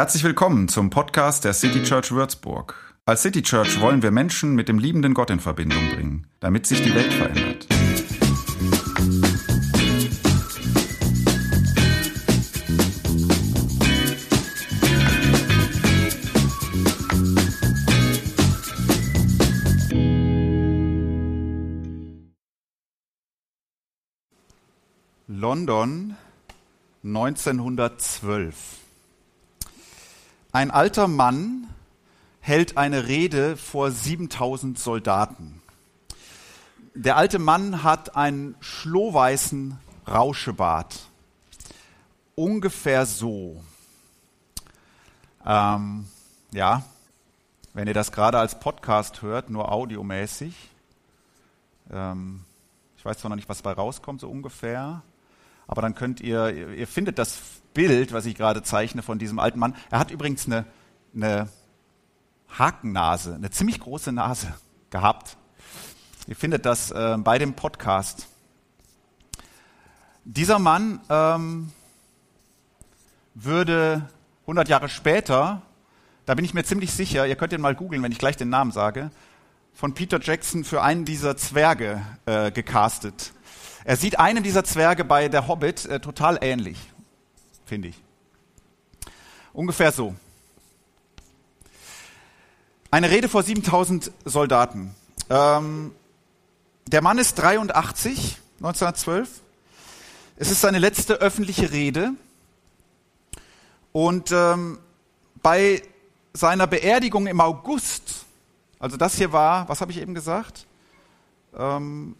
Herzlich willkommen zum Podcast der City Church Würzburg. Als City Church wollen wir Menschen mit dem liebenden Gott in Verbindung bringen, damit sich die Welt verändert. London 1912. Ein alter Mann hält eine Rede vor 7000 Soldaten. Der alte Mann hat einen schlohweißen Rauschebart. Ungefähr so. Ähm, ja, wenn ihr das gerade als Podcast hört, nur audiomäßig. Ähm, ich weiß zwar noch nicht, was dabei rauskommt, so ungefähr. Aber dann könnt ihr, ihr findet das Bild, was ich gerade zeichne von diesem alten Mann. Er hat übrigens eine, eine Hakennase, eine ziemlich große Nase gehabt. Ihr findet das äh, bei dem Podcast. Dieser Mann ähm, würde 100 Jahre später, da bin ich mir ziemlich sicher, ihr könnt ihn mal googeln, wenn ich gleich den Namen sage, von Peter Jackson für einen dieser Zwerge äh, gecastet. Er sieht einem dieser Zwerge bei der Hobbit äh, total ähnlich, finde ich. Ungefähr so. Eine Rede vor 7000 Soldaten. Ähm, der Mann ist 83, 1912. Es ist seine letzte öffentliche Rede. Und ähm, bei seiner Beerdigung im August, also das hier war, was habe ich eben gesagt? Ähm,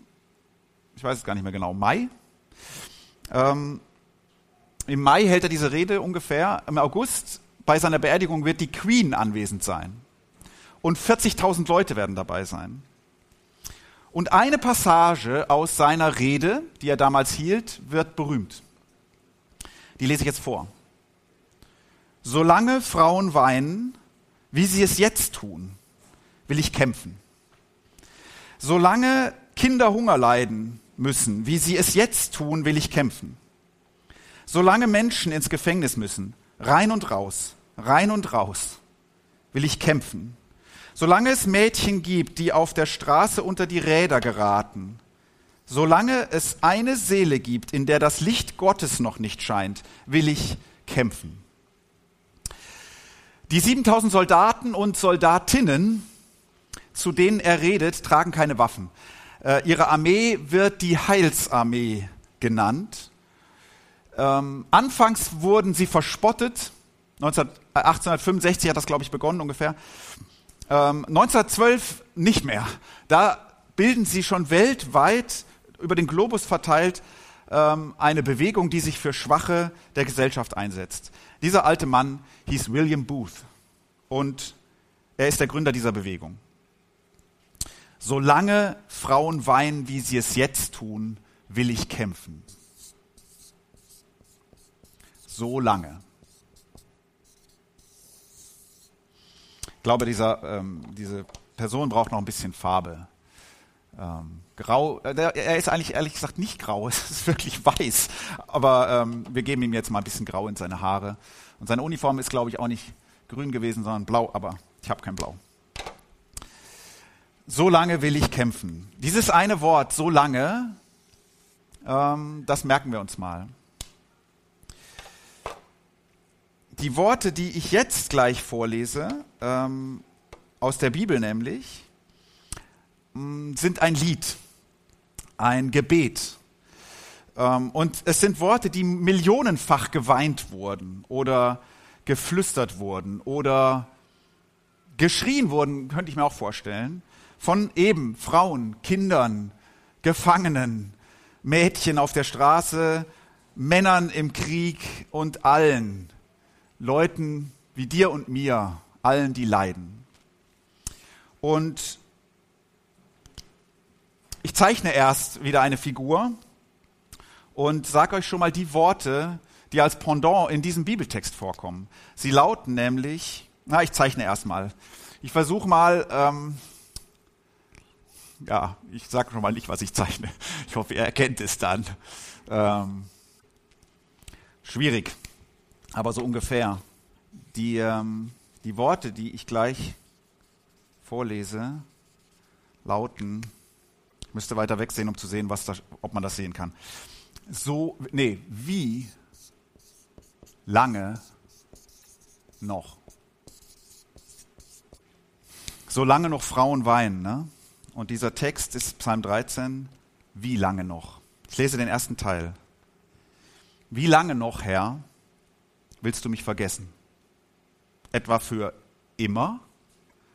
ich weiß es gar nicht mehr genau, Mai. Ähm, Im Mai hält er diese Rede ungefähr. Im August bei seiner Beerdigung wird die Queen anwesend sein. Und 40.000 Leute werden dabei sein. Und eine Passage aus seiner Rede, die er damals hielt, wird berühmt. Die lese ich jetzt vor. Solange Frauen weinen, wie sie es jetzt tun, will ich kämpfen. Solange Kinder Hunger leiden, müssen, wie sie es jetzt tun, will ich kämpfen. Solange Menschen ins Gefängnis müssen, rein und raus, rein und raus, will ich kämpfen. Solange es Mädchen gibt, die auf der Straße unter die Räder geraten, solange es eine Seele gibt, in der das Licht Gottes noch nicht scheint, will ich kämpfen. Die 7000 Soldaten und Soldatinnen, zu denen er redet, tragen keine Waffen. Äh, ihre Armee wird die Heilsarmee genannt. Ähm, anfangs wurden sie verspottet. 19, 1865 hat das, glaube ich, begonnen ungefähr. Ähm, 1912 nicht mehr. Da bilden sie schon weltweit über den Globus verteilt ähm, eine Bewegung, die sich für Schwache der Gesellschaft einsetzt. Dieser alte Mann hieß William Booth und er ist der Gründer dieser Bewegung. Solange Frauen weinen, wie sie es jetzt tun, will ich kämpfen. So lange. Ich glaube, dieser, ähm, diese Person braucht noch ein bisschen Farbe. Ähm, grau, äh, er ist eigentlich ehrlich gesagt nicht grau, es ist wirklich weiß. Aber ähm, wir geben ihm jetzt mal ein bisschen grau in seine Haare. Und seine Uniform ist, glaube ich, auch nicht grün gewesen, sondern blau, aber ich habe kein Blau so lange will ich kämpfen. Dieses eine Wort, so lange, ähm, das merken wir uns mal. Die Worte, die ich jetzt gleich vorlese, ähm, aus der Bibel nämlich, ähm, sind ein Lied, ein Gebet. Ähm, und es sind Worte, die millionenfach geweint wurden oder geflüstert wurden oder geschrien wurden, könnte ich mir auch vorstellen von eben Frauen, Kindern, Gefangenen, Mädchen auf der Straße, Männern im Krieg und allen Leuten wie dir und mir, allen, die leiden. Und ich zeichne erst wieder eine Figur und sage euch schon mal die Worte, die als Pendant in diesem Bibeltext vorkommen. Sie lauten nämlich, na, ich zeichne erst mal. Ich versuche mal, ähm, ja, ich sage schon mal nicht, was ich zeichne. Ich hoffe, ihr erkennt es dann. Ähm, schwierig, aber so ungefähr. Die, ähm, die Worte, die ich gleich vorlese, lauten, ich müsste weiter wegsehen, um zu sehen, was da, ob man das sehen kann. So, nee, wie lange noch? Solange noch Frauen weinen, ne? Und dieser Text ist Psalm 13, wie lange noch? Ich lese den ersten Teil. Wie lange noch, Herr, willst du mich vergessen? Etwa für immer?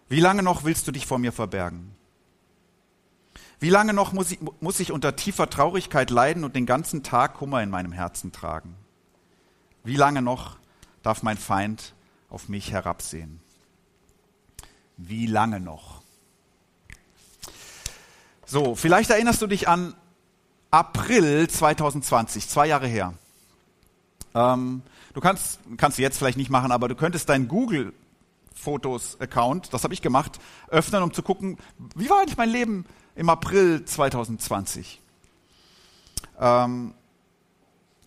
Wie lange noch willst du dich vor mir verbergen? Wie lange noch muss ich, muss ich unter tiefer Traurigkeit leiden und den ganzen Tag Kummer in meinem Herzen tragen? Wie lange noch darf mein Feind auf mich herabsehen? Wie lange noch? So, vielleicht erinnerst du dich an April 2020, zwei Jahre her. Ähm, du kannst, kannst du jetzt vielleicht nicht machen, aber du könntest deinen Google Fotos Account, das habe ich gemacht, öffnen, um zu gucken, wie war eigentlich mein Leben im April 2020. Ähm,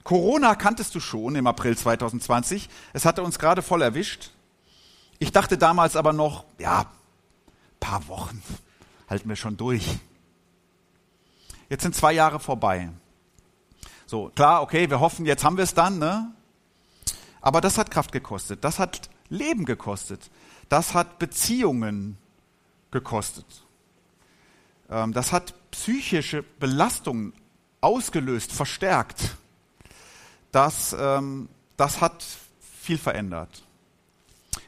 Corona kanntest du schon im April 2020. Es hatte uns gerade voll erwischt. Ich dachte damals aber noch, ja, paar Wochen halten wir schon durch. Jetzt sind zwei Jahre vorbei. So, klar, okay, wir hoffen, jetzt haben wir es dann, ne? Aber das hat Kraft gekostet. Das hat Leben gekostet. Das hat Beziehungen gekostet. Ähm, das hat psychische Belastungen ausgelöst, verstärkt. Das, ähm, das hat viel verändert.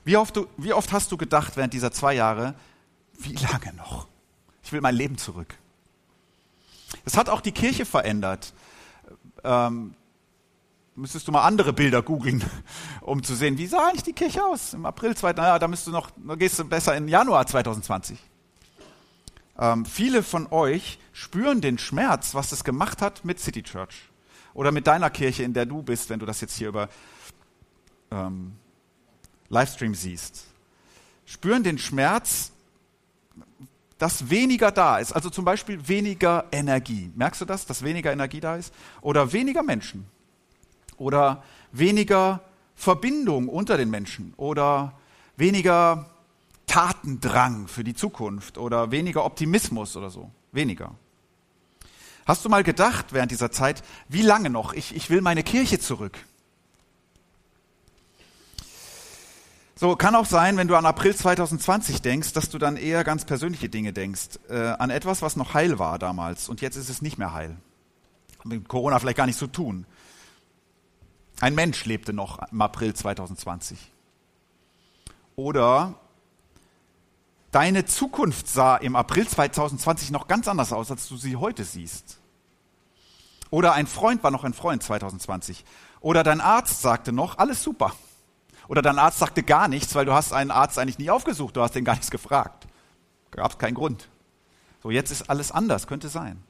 Wie oft, du, wie oft hast du gedacht während dieser zwei Jahre, wie lange noch? Ich will mein Leben zurück. Es hat auch die Kirche verändert. Ähm, müsstest du mal andere Bilder googeln, um zu sehen, wie sah eigentlich die Kirche aus im April 2020. Naja, da müsstest du noch, da gehst du besser in Januar 2020. Ähm, viele von euch spüren den Schmerz, was das gemacht hat mit City Church oder mit deiner Kirche, in der du bist, wenn du das jetzt hier über ähm, Livestream siehst. Spüren den Schmerz, dass weniger da ist. Also zum Beispiel weniger Energie. Merkst du das, dass weniger Energie da ist? Oder weniger Menschen. Oder weniger Verbindung unter den Menschen. Oder weniger Tatendrang für die Zukunft oder weniger Optimismus oder so. Weniger. Hast du mal gedacht während dieser Zeit, wie lange noch? Ich, ich will meine Kirche zurück. So, kann auch sein, wenn du an April 2020 denkst, dass du dann eher ganz persönliche Dinge denkst. Äh, an etwas, was noch heil war damals und jetzt ist es nicht mehr heil. Mit Corona vielleicht gar nicht zu tun. Ein Mensch lebte noch im April 2020. Oder Deine Zukunft sah im April 2020 noch ganz anders aus, als du sie heute siehst. Oder ein Freund war noch ein Freund 2020. Oder dein Arzt sagte noch, alles super. Oder dein Arzt sagte gar nichts, weil du hast einen Arzt eigentlich nie aufgesucht, du hast den gar nichts gefragt. Gab es keinen Grund. So, jetzt ist alles anders, könnte sein.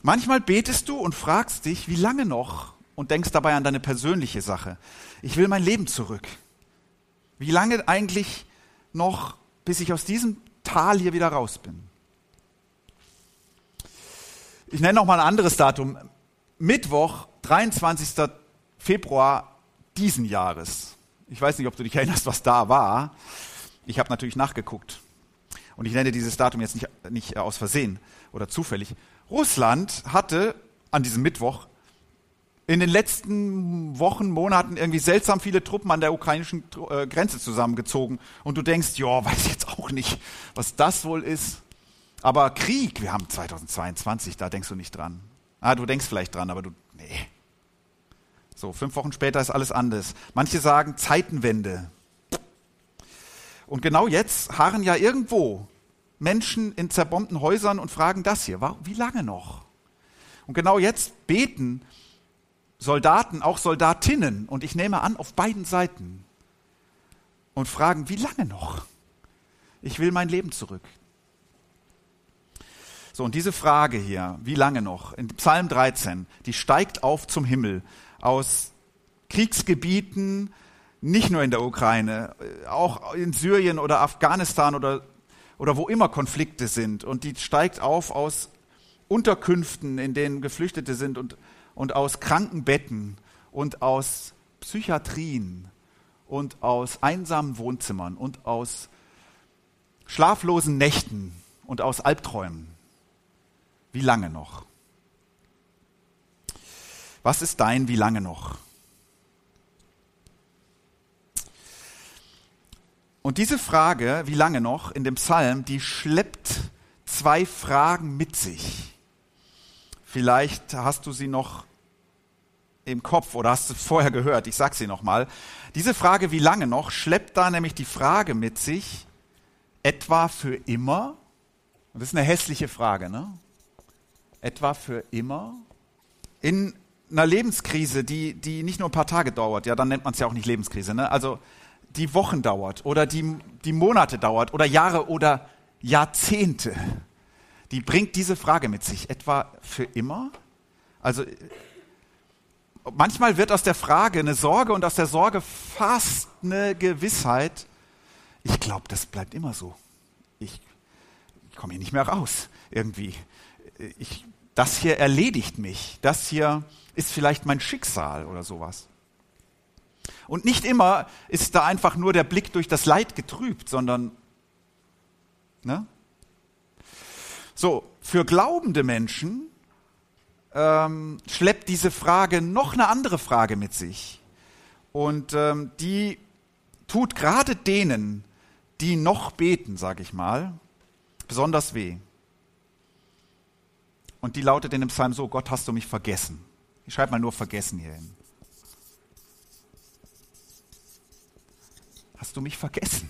Manchmal betest du und fragst dich, wie lange noch und denkst dabei an deine persönliche Sache. Ich will mein Leben zurück. Wie lange eigentlich noch bis ich aus diesem Tal hier wieder raus bin. Ich nenne noch mal ein anderes Datum. Mittwoch, 23. Februar diesen Jahres. Ich weiß nicht, ob du dich erinnerst, was da war. Ich habe natürlich nachgeguckt. Und ich nenne dieses Datum jetzt nicht, nicht aus Versehen oder zufällig. Russland hatte an diesem Mittwoch in den letzten Wochen, Monaten irgendwie seltsam viele Truppen an der ukrainischen äh, Grenze zusammengezogen. Und du denkst, ja, weiß ich jetzt auch nicht, was das wohl ist. Aber Krieg, wir haben 2022, da denkst du nicht dran. Ah, du denkst vielleicht dran, aber du, nee. So, fünf Wochen später ist alles anders. Manche sagen Zeitenwende. Und genau jetzt harren ja irgendwo Menschen in zerbombten Häusern und fragen das hier, wie lange noch? Und genau jetzt beten Soldaten, auch Soldatinnen, und ich nehme an, auf beiden Seiten, und fragen, wie lange noch? Ich will mein Leben zurück. So, und diese Frage hier, wie lange noch, in Psalm 13, die steigt auf zum Himmel aus Kriegsgebieten, nicht nur in der Ukraine, auch in Syrien oder Afghanistan oder, oder wo immer Konflikte sind. Und die steigt auf aus Unterkünften, in denen Geflüchtete sind und und aus Krankenbetten und aus Psychiatrien und aus einsamen Wohnzimmern und aus schlaflosen Nächten und aus Albträumen. Wie lange noch? Was ist dein wie lange noch? Und diese Frage, wie lange noch, in dem Psalm, die schleppt zwei Fragen mit sich. Vielleicht hast du sie noch im Kopf oder hast du vorher gehört, ich sage sie nochmal. Diese Frage, wie lange noch, schleppt da nämlich die Frage mit sich, etwa für immer? Das ist eine hässliche Frage, ne? Etwa für immer? In einer Lebenskrise, die, die nicht nur ein paar Tage dauert, ja, dann nennt man es ja auch nicht Lebenskrise, ne? Also die Wochen dauert oder die, die Monate dauert oder Jahre oder Jahrzehnte, die bringt diese Frage mit sich. Etwa für immer? Also manchmal wird aus der Frage eine Sorge und aus der Sorge fast eine Gewissheit. Ich glaube, das bleibt immer so. Ich, ich komme hier nicht mehr raus irgendwie. Ich, das hier erledigt mich. Das hier ist vielleicht mein Schicksal oder sowas. Und nicht immer ist da einfach nur der Blick durch das Leid getrübt, sondern, ne? So, für glaubende Menschen ähm, schleppt diese Frage noch eine andere Frage mit sich. Und ähm, die tut gerade denen, die noch beten, sage ich mal, besonders weh. Und die lautet in dem Psalm so, Gott hast du mich vergessen. Ich schreibe mal nur vergessen hier hin. Hast du mich vergessen?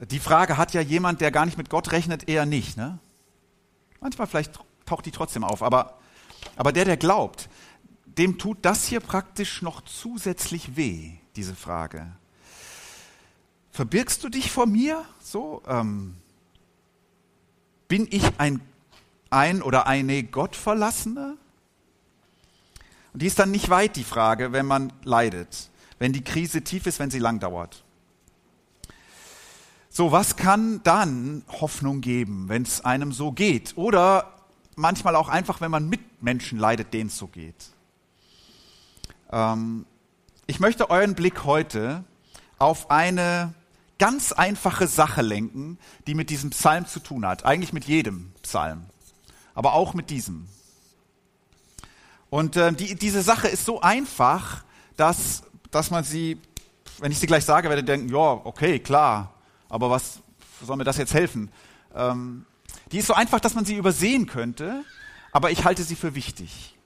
Die Frage hat ja jemand, der gar nicht mit Gott rechnet, eher nicht. Ne? Manchmal vielleicht taucht die trotzdem auf, aber, aber der, der glaubt, dem tut das hier praktisch noch zusätzlich weh, diese Frage. Verbirgst du dich vor mir? So, ähm, bin ich ein, ein oder eine Gottverlassene? Und die ist dann nicht weit, die Frage, wenn man leidet, wenn die Krise tief ist, wenn sie lang dauert. So, was kann dann Hoffnung geben, wenn es einem so geht? Oder manchmal auch einfach, wenn man mit Menschen leidet, denen es so geht. Ähm, ich möchte euren Blick heute auf eine ganz einfache Sache lenken, die mit diesem Psalm zu tun hat. Eigentlich mit jedem Psalm, aber auch mit diesem. Und äh, die, diese Sache ist so einfach, dass, dass man sie, wenn ich sie gleich sage, werde denken, ja, okay, klar, aber was soll mir das jetzt helfen? Ähm, die ist so einfach, dass man sie übersehen könnte, aber ich halte sie für wichtig.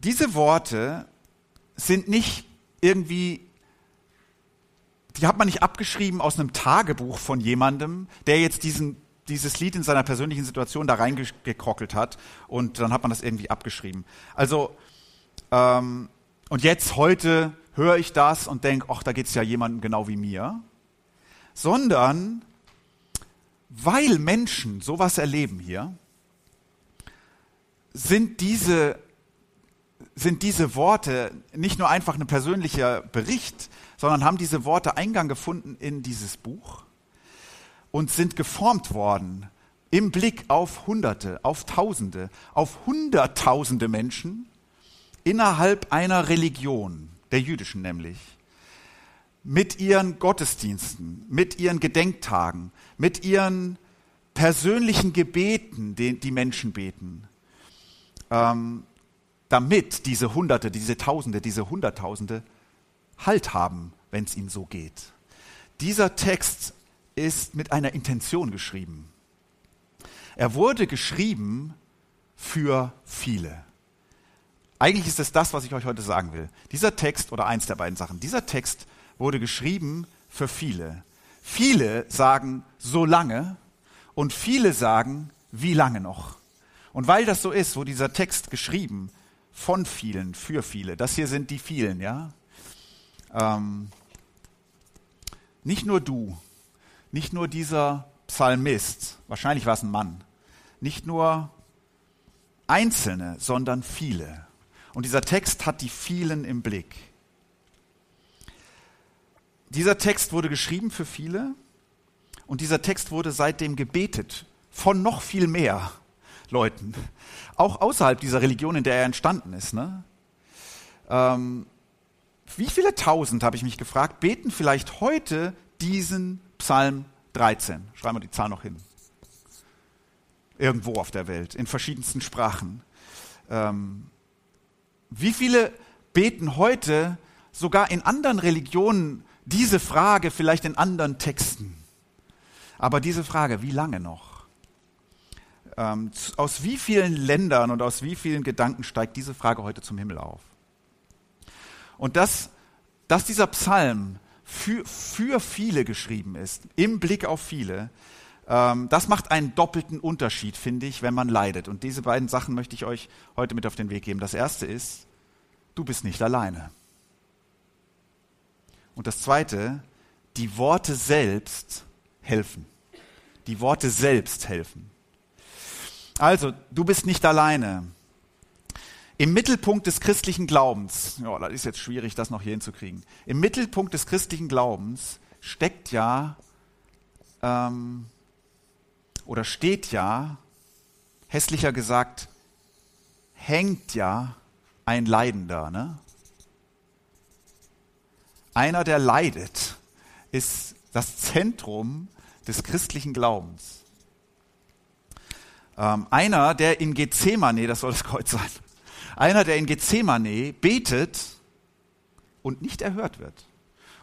Diese Worte sind nicht irgendwie, die hat man nicht abgeschrieben aus einem Tagebuch von jemandem, der jetzt diesen, dieses Lied in seiner persönlichen Situation da reingekrockelt hat und dann hat man das irgendwie abgeschrieben. Also, ähm, und jetzt heute höre ich das und denke, ach, da geht es ja jemandem genau wie mir, sondern weil Menschen sowas erleben hier, sind diese, sind diese Worte nicht nur einfach ein persönlicher Bericht, sondern haben diese Worte Eingang gefunden in dieses Buch und sind geformt worden im Blick auf Hunderte, auf Tausende, auf Hunderttausende Menschen innerhalb einer Religion der jüdischen nämlich, mit ihren Gottesdiensten, mit ihren Gedenktagen, mit ihren persönlichen Gebeten, die die Menschen beten, ähm, damit diese Hunderte, diese Tausende, diese Hunderttausende Halt haben, wenn es ihnen so geht. Dieser Text ist mit einer Intention geschrieben. Er wurde geschrieben für viele. Eigentlich ist es das, was ich euch heute sagen will. Dieser Text oder eins der beiden Sachen, dieser Text wurde geschrieben für viele. Viele sagen so lange und viele sagen wie lange noch. Und weil das so ist, wo dieser Text geschrieben von vielen, für viele, das hier sind die vielen, ja. Ähm, nicht nur du, nicht nur dieser Psalmist, wahrscheinlich war es ein Mann, nicht nur Einzelne, sondern viele. Und dieser Text hat die vielen im Blick. Dieser Text wurde geschrieben für viele und dieser Text wurde seitdem gebetet von noch viel mehr Leuten, auch außerhalb dieser Religion, in der er entstanden ist. Ne? Ähm, wie viele tausend, habe ich mich gefragt, beten vielleicht heute diesen Psalm 13? Schreiben wir die Zahl noch hin. Irgendwo auf der Welt, in verschiedensten Sprachen. Ähm, wie viele beten heute sogar in anderen Religionen diese Frage, vielleicht in anderen Texten? Aber diese Frage, wie lange noch? Ähm, aus wie vielen Ländern und aus wie vielen Gedanken steigt diese Frage heute zum Himmel auf? Und dass, dass dieser Psalm für, für viele geschrieben ist, im Blick auf viele, ähm, das macht einen doppelten Unterschied, finde ich, wenn man leidet. Und diese beiden Sachen möchte ich euch heute mit auf den Weg geben. Das erste ist, du bist nicht alleine. Und das zweite, die Worte selbst helfen. Die Worte selbst helfen. Also, du bist nicht alleine. Im Mittelpunkt des christlichen Glaubens, ja, das ist jetzt schwierig, das noch hier hinzukriegen. Im Mittelpunkt des christlichen Glaubens steckt ja ähm, oder steht ja, hässlicher gesagt, hängt ja ein Leidender. Ne? Einer, der leidet, ist das Zentrum des christlichen Glaubens. Ähm, einer, der in Gethsemane, das soll das Kreuz sein, einer, der in Gethsemane betet und nicht erhört wird.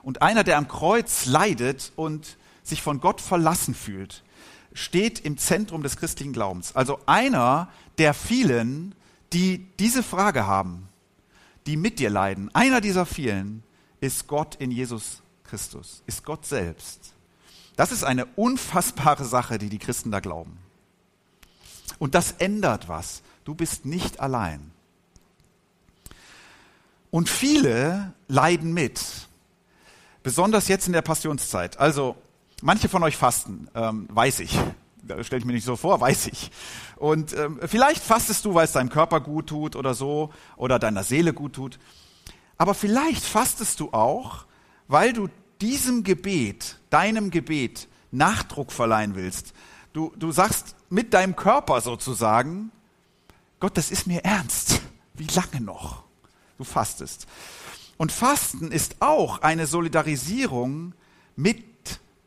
Und einer, der am Kreuz leidet und sich von Gott verlassen fühlt, steht im Zentrum des christlichen Glaubens. Also einer der vielen, die diese Frage haben, die mit dir leiden. Einer dieser vielen ist Gott in Jesus Christus, ist Gott selbst. Das ist eine unfassbare Sache, die die Christen da glauben. Und das ändert was. Du bist nicht allein. Und viele leiden mit. Besonders jetzt in der Passionszeit. Also, manche von euch fasten, ähm, weiß ich. Stelle ich mir nicht so vor, weiß ich. Und ähm, vielleicht fastest du, weil es deinem Körper gut tut oder so, oder deiner Seele gut tut. Aber vielleicht fastest du auch, weil du diesem Gebet, deinem Gebet, Nachdruck verleihen willst. Du, du sagst mit deinem Körper sozusagen, Gott, das ist mir ernst. Wie lange noch? Du fastest. Und Fasten ist auch eine Solidarisierung mit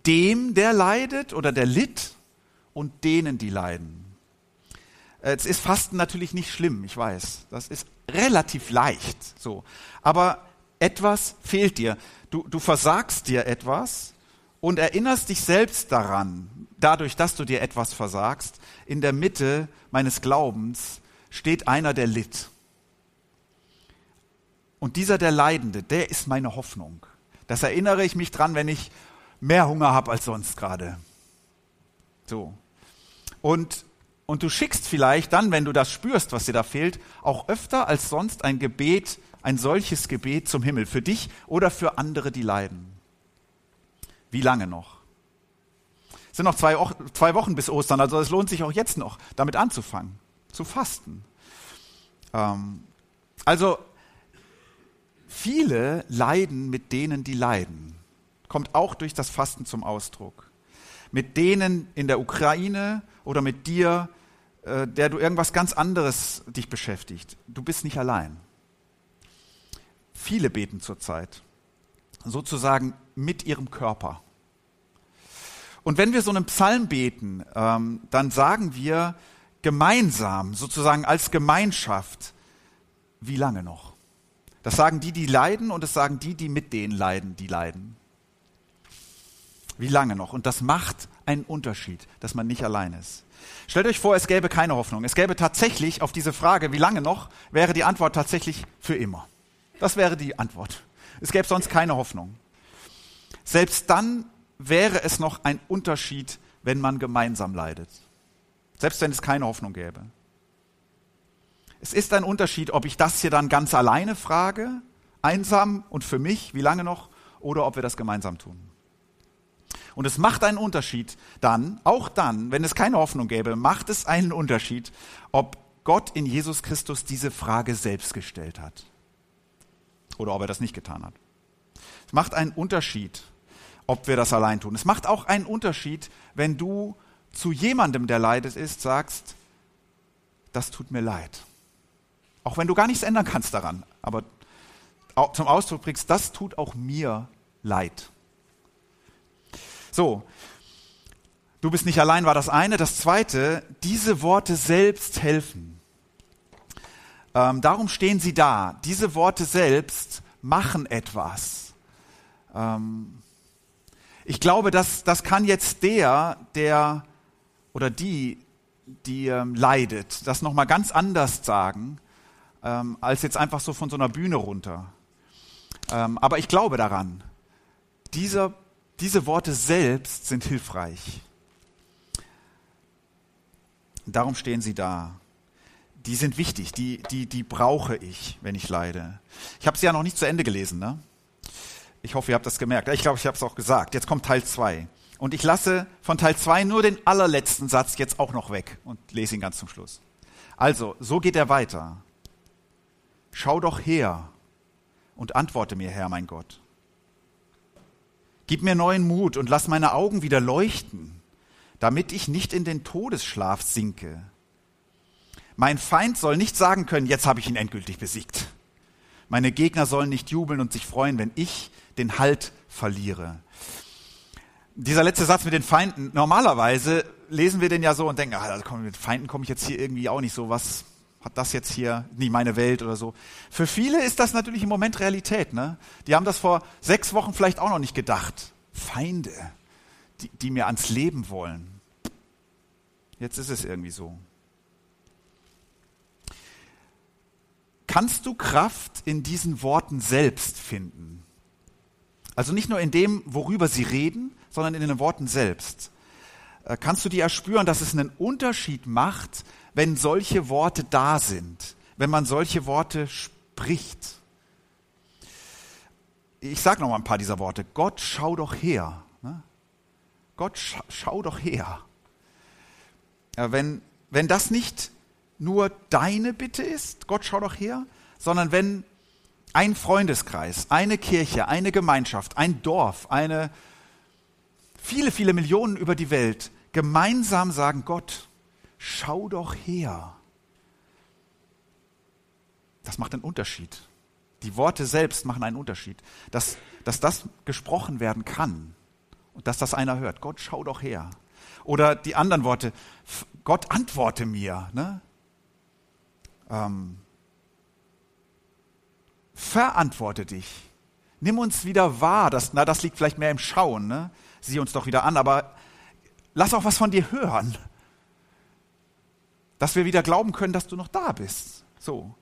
dem, der leidet oder der litt und denen, die leiden. Jetzt ist Fasten natürlich nicht schlimm, ich weiß. Das ist relativ leicht, so. Aber etwas fehlt dir. Du, du versagst dir etwas und erinnerst dich selbst daran, dadurch, dass du dir etwas versagst. In der Mitte meines Glaubens steht einer, der litt. Und dieser, der Leidende, der ist meine Hoffnung. Das erinnere ich mich dran, wenn ich mehr Hunger habe als sonst gerade. So. Und, und du schickst vielleicht dann, wenn du das spürst, was dir da fehlt, auch öfter als sonst ein Gebet, ein solches Gebet zum Himmel, für dich oder für andere, die leiden. Wie lange noch? Es sind noch zwei, zwei Wochen bis Ostern, also es lohnt sich auch jetzt noch, damit anzufangen, zu fasten. Ähm, also Viele leiden mit denen, die leiden. Kommt auch durch das Fasten zum Ausdruck. Mit denen in der Ukraine oder mit dir, äh, der du irgendwas ganz anderes dich beschäftigt. Du bist nicht allein. Viele beten zurzeit. Sozusagen mit ihrem Körper. Und wenn wir so einen Psalm beten, ähm, dann sagen wir gemeinsam, sozusagen als Gemeinschaft, wie lange noch? Das sagen die, die leiden und das sagen die, die mit denen leiden, die leiden. Wie lange noch? Und das macht einen Unterschied, dass man nicht allein ist. Stellt euch vor, es gäbe keine Hoffnung. Es gäbe tatsächlich auf diese Frage, wie lange noch, wäre die Antwort tatsächlich für immer. Das wäre die Antwort. Es gäbe sonst keine Hoffnung. Selbst dann wäre es noch ein Unterschied, wenn man gemeinsam leidet. Selbst wenn es keine Hoffnung gäbe. Es ist ein Unterschied, ob ich das hier dann ganz alleine frage, einsam und für mich, wie lange noch, oder ob wir das gemeinsam tun. Und es macht einen Unterschied dann, auch dann, wenn es keine Hoffnung gäbe, macht es einen Unterschied, ob Gott in Jesus Christus diese Frage selbst gestellt hat. Oder ob er das nicht getan hat. Es macht einen Unterschied, ob wir das allein tun. Es macht auch einen Unterschied, wenn du zu jemandem, der leidet ist, sagst, das tut mir leid. Auch wenn du gar nichts ändern kannst daran. Aber zum Ausdruck bringst, das tut auch mir leid. So, du bist nicht allein war das eine. Das zweite, diese Worte selbst helfen. Ähm, darum stehen sie da. Diese Worte selbst machen etwas. Ähm, ich glaube, dass das kann jetzt der, der oder die, die ähm, leidet, das nochmal ganz anders sagen, ähm, als jetzt einfach so von so einer Bühne runter. Ähm, aber ich glaube daran. Dieser, diese Worte selbst sind hilfreich. Darum stehen sie da. Die sind wichtig, die, die, die brauche ich, wenn ich leide. Ich habe sie ja noch nicht zu Ende gelesen. Ne? Ich hoffe, ihr habt das gemerkt. Ich glaube, ich habe es auch gesagt. Jetzt kommt Teil 2. Und ich lasse von Teil 2 nur den allerletzten Satz jetzt auch noch weg und lese ihn ganz zum Schluss. Also, so geht er weiter. Schau doch her und antworte mir, Herr mein Gott. Gib mir neuen Mut und lass meine Augen wieder leuchten, damit ich nicht in den Todesschlaf sinke. Mein Feind soll nicht sagen können, jetzt habe ich ihn endgültig besiegt. Meine Gegner sollen nicht jubeln und sich freuen, wenn ich den Halt verliere dieser letzte Satz mit den Feinden, normalerweise lesen wir den ja so und denken, also komm, mit Feinden komme ich jetzt hier irgendwie auch nicht so, was hat das jetzt hier, nie meine Welt oder so. Für viele ist das natürlich im Moment Realität. Ne? Die haben das vor sechs Wochen vielleicht auch noch nicht gedacht. Feinde, die, die mir ans Leben wollen. Jetzt ist es irgendwie so. Kannst du Kraft in diesen Worten selbst finden? Also nicht nur in dem, worüber sie reden, sondern in den Worten selbst. Äh, kannst du dir erspüren, dass es einen Unterschied macht, wenn solche Worte da sind, wenn man solche Worte spricht? Ich sage noch mal ein paar dieser Worte. Gott, schau doch her. Ne? Gott, schau, doch her. Wenn, wenn das nicht nur deine Bitte ist, Gott, schau doch her, sondern wenn ein Freundeskreis, eine Kirche, eine Gemeinschaft, ein Dorf, eine viele, viele Millionen über die Welt gemeinsam sagen, Gott, schau doch her. Das macht einen Unterschied. Die Worte selbst machen einen Unterschied. Dass, dass das gesprochen werden kann und dass das einer hört. Gott, schau doch her. Oder die anderen Worte, Gott, antworte mir. Ne? Ähm, verantworte dich. Nimm uns wieder wahr. Das, na, das liegt vielleicht mehr im Schauen. Ne? Sieh uns doch wieder an, aber lass auch was von dir hören. Dass wir wieder glauben können, dass du noch da bist. So.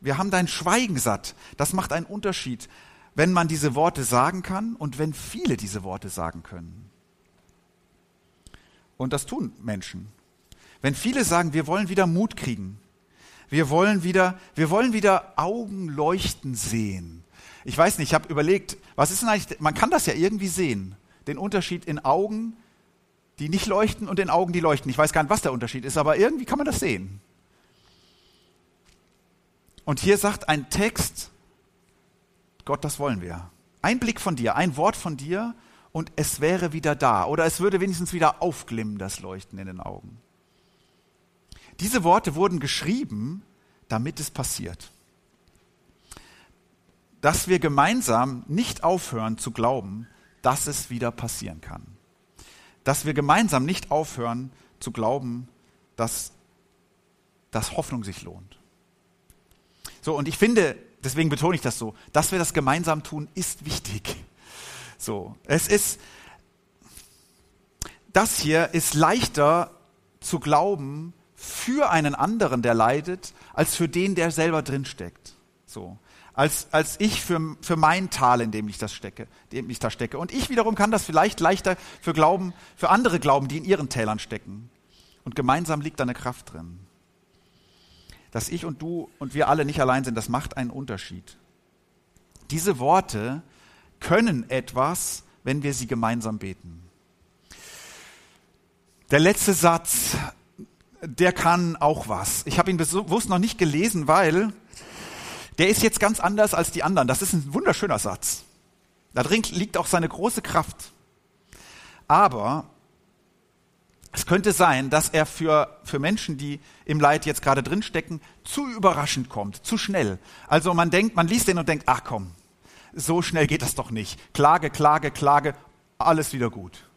Wir haben dein Schweigen satt. Das macht einen Unterschied, wenn man diese Worte sagen kann und wenn viele diese Worte sagen können. Und das tun Menschen. Wenn viele sagen, wir wollen wieder Mut kriegen, wir wollen wieder, wir wollen wieder Augen leuchten sehen. Ich weiß nicht, ich habe überlegt, was ist denn eigentlich, man kann das ja irgendwie sehen, den Unterschied in Augen, die nicht leuchten und in Augen, die leuchten. Ich weiß gar nicht, was der Unterschied ist, aber irgendwie kann man das sehen. Und hier sagt ein Text, Gott, das wollen wir. Ein Blick von dir, ein Wort von dir und es wäre wieder da. Oder es würde wenigstens wieder aufglimmen, das Leuchten in den Augen. Diese Worte wurden geschrieben, damit es passiert. Dass wir gemeinsam nicht aufhören zu glauben, dass es wieder passieren kann. Dass wir gemeinsam nicht aufhören zu glauben, dass, dass Hoffnung sich lohnt. So, und ich finde, deswegen betone ich das so, dass wir das gemeinsam tun, ist wichtig. So, es ist, das hier ist leichter zu glauben, für einen anderen, der leidet, als für den, der selber drinsteckt. So. Als, als ich für, für mein Tal, in dem ich das stecke, dem ich da stecke. Und ich wiederum kann das vielleicht leichter für Glauben, für andere glauben, die in ihren Tälern stecken. Und gemeinsam liegt da eine Kraft drin. Dass ich und du und wir alle nicht allein sind, das macht einen Unterschied. Diese Worte können etwas, wenn wir sie gemeinsam beten. Der letzte Satz der kann auch was. Ich habe ihn bewusst noch nicht gelesen, weil der ist jetzt ganz anders als die anderen. Das ist ein wunderschöner Satz. Da drin liegt auch seine große Kraft. Aber Es könnte sein, dass er für, für Menschen, die im Leid jetzt gerade drinstecken, zu überraschend kommt, zu schnell. Also man denkt, man liest den und denkt, ach komm, so schnell geht das doch nicht. Klage, Klage, Klage, alles wieder gut.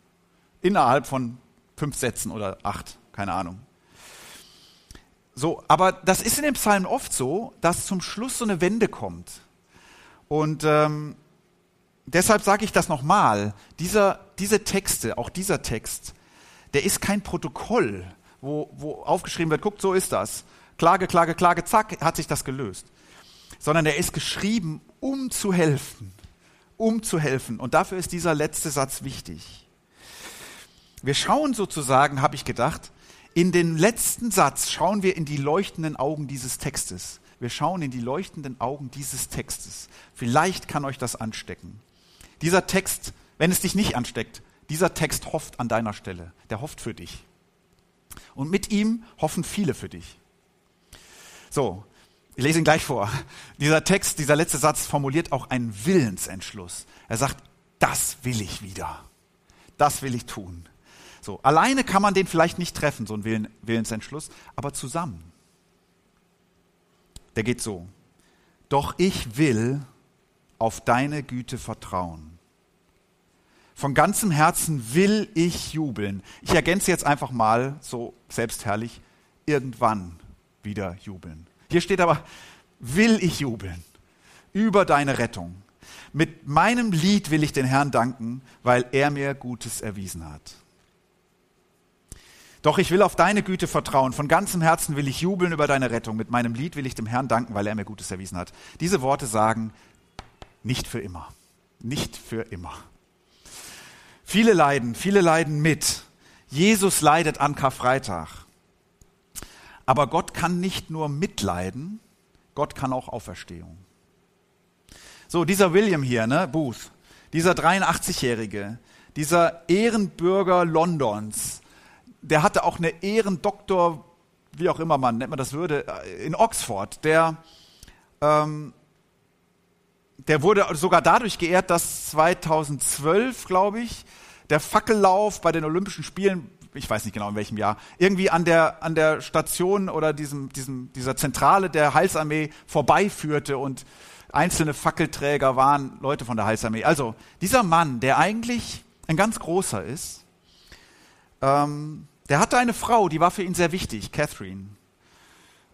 Innerhalb von fünf Sätzen oder acht, keine Ahnung. So, aber das ist in den Psalmen oft so, dass zum Schluss so eine Wende kommt. Und ähm, deshalb sage ich das nochmal. Dieser, diese Texte, auch dieser Text, der ist kein Protokoll, wo, wo aufgeschrieben wird, guckt, so ist das. Klage, Klage, Klage, zack, hat sich das gelöst. Sondern er ist geschrieben, um zu helfen. Um zu helfen. Und dafür ist dieser letzte Satz wichtig. Wir schauen sozusagen, habe ich gedacht, in den letzten Satz schauen wir in die leuchtenden Augen dieses Textes. Wir schauen in die leuchtenden Augen dieses Textes. Vielleicht kann euch das anstecken. Dieser Text, wenn es dich nicht ansteckt, dieser Text hofft an deiner Stelle. Der hofft für dich. Und mit ihm hoffen viele für dich. So, ich lese ihn gleich vor. Dieser Text, dieser letzte Satz formuliert auch einen Willensentschluss. Er sagt, das will ich wieder. Das will ich tun. So, alleine kann man den vielleicht nicht treffen, so einen Willen, Willensentschluss, aber zusammen. Der geht so. Doch ich will auf deine Güte vertrauen. Von ganzem Herzen will ich jubeln. Ich ergänze jetzt einfach mal, so selbstherrlich, irgendwann wieder jubeln. Hier steht aber, will ich jubeln über deine Rettung. Mit meinem Lied will ich den Herrn danken, weil er mir Gutes erwiesen hat. Doch ich will auf deine Güte vertrauen. Von ganzem Herzen will ich jubeln über deine Rettung. Mit meinem Lied will ich dem Herrn danken, weil er mir Gutes erwiesen hat. Diese Worte sagen, nicht für immer. Nicht für immer. Viele leiden, viele leiden mit. Jesus leidet an Karfreitag. Aber Gott kann nicht nur mitleiden, Gott kann auch Auferstehung. So, dieser William hier, ne, Booth, dieser 83-Jährige, dieser Ehrenbürger Londons, der hatte auch eine Ehrendoktor, wie auch immer man nennt man das würde, in Oxford. Der ähm, der wurde sogar dadurch geehrt, dass 2012, glaube ich, der Fackellauf bei den Olympischen Spielen, ich weiß nicht genau in welchem Jahr, irgendwie an der, an der Station oder diesem, diesem, dieser Zentrale der Heilsarmee vorbeiführte und einzelne Fackelträger waren Leute von der Heilsarmee. Also dieser Mann, der eigentlich ein ganz großer ist, ähm, der hatte eine Frau, die war für ihn sehr wichtig, Catherine.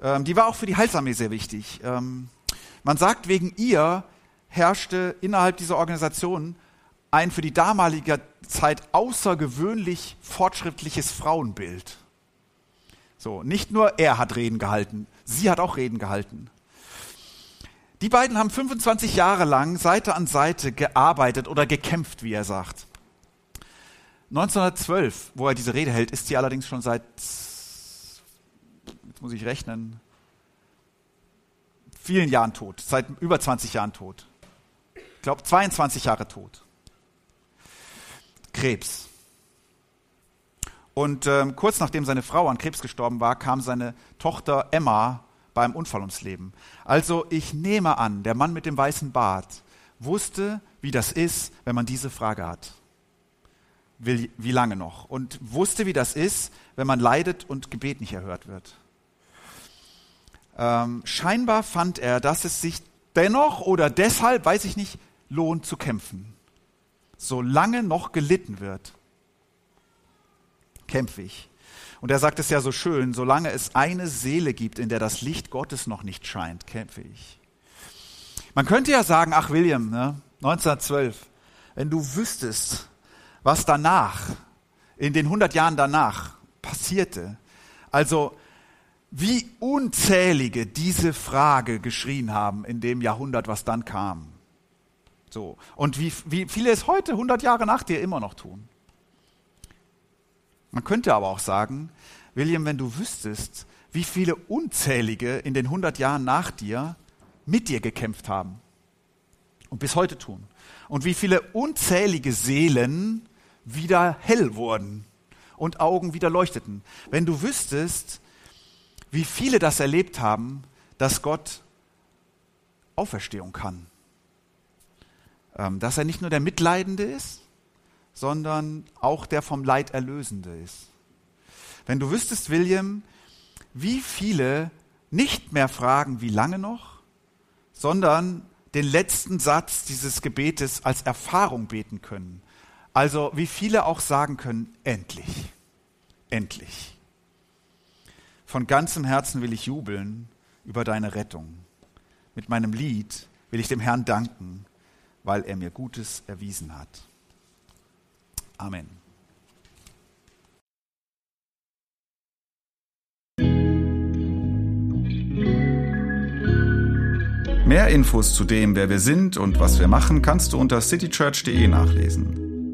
Ähm, die war auch für die Heilsarmee sehr wichtig. Ähm, man sagt, wegen ihr herrschte innerhalb dieser Organisation ein für die damalige Zeit außergewöhnlich fortschrittliches Frauenbild. So, nicht nur er hat Reden gehalten, sie hat auch Reden gehalten. Die beiden haben 25 Jahre lang Seite an Seite gearbeitet oder gekämpft, wie er sagt. 1912, wo er diese Rede hält, ist sie allerdings schon seit, jetzt muss ich rechnen, vielen Jahren tot, seit über 20 Jahren tot glaube 22 Jahre tot. Krebs. Und ähm, kurz nachdem seine Frau an Krebs gestorben war, kam seine Tochter Emma beim Unfall ums Leben. Also ich nehme an, der Mann mit dem weißen Bart wusste, wie das ist, wenn man diese Frage hat. Wie, wie lange noch? Und wusste, wie das ist, wenn man leidet und Gebet nicht erhört wird. Ähm, scheinbar fand er, dass es sich dennoch oder deshalb, weiß ich nicht, lohnt zu kämpfen. Solange noch gelitten wird, kämpfe ich. Und er sagt es ja so schön, solange es eine Seele gibt, in der das Licht Gottes noch nicht scheint, kämpfe ich. Man könnte ja sagen, ach William, ne, 1912, wenn du wüsstest, was danach, in den 100 Jahren danach passierte, also wie unzählige diese Frage geschrien haben in dem Jahrhundert, was dann kam. So. Und wie, wie viele es heute, 100 Jahre nach dir, immer noch tun. Man könnte aber auch sagen, William, wenn du wüsstest, wie viele Unzählige in den 100 Jahren nach dir mit dir gekämpft haben und bis heute tun. Und wie viele unzählige Seelen wieder hell wurden und Augen wieder leuchteten. Wenn du wüsstest, wie viele das erlebt haben, dass Gott Auferstehung kann ähm, dass er nicht nur der Mitleidende ist, sondern auch der vom Leid Erlösende ist. wenn du wüsstest, William, wie viele nicht mehr fragen, wie lange noch, sondern den letzten Satz dieses Gebetes als Erfahrung beten können. Also wie viele auch sagen können, endlich, endlich. Von ganzem Herzen will ich jubeln über deine Rettung. Mit meinem Lied will ich dem Herrn danken, weil er mir Gutes erwiesen hat. Amen. Mehr Infos zu dem, wer wir sind und was wir machen, kannst du unter citychurch.de nachlesen.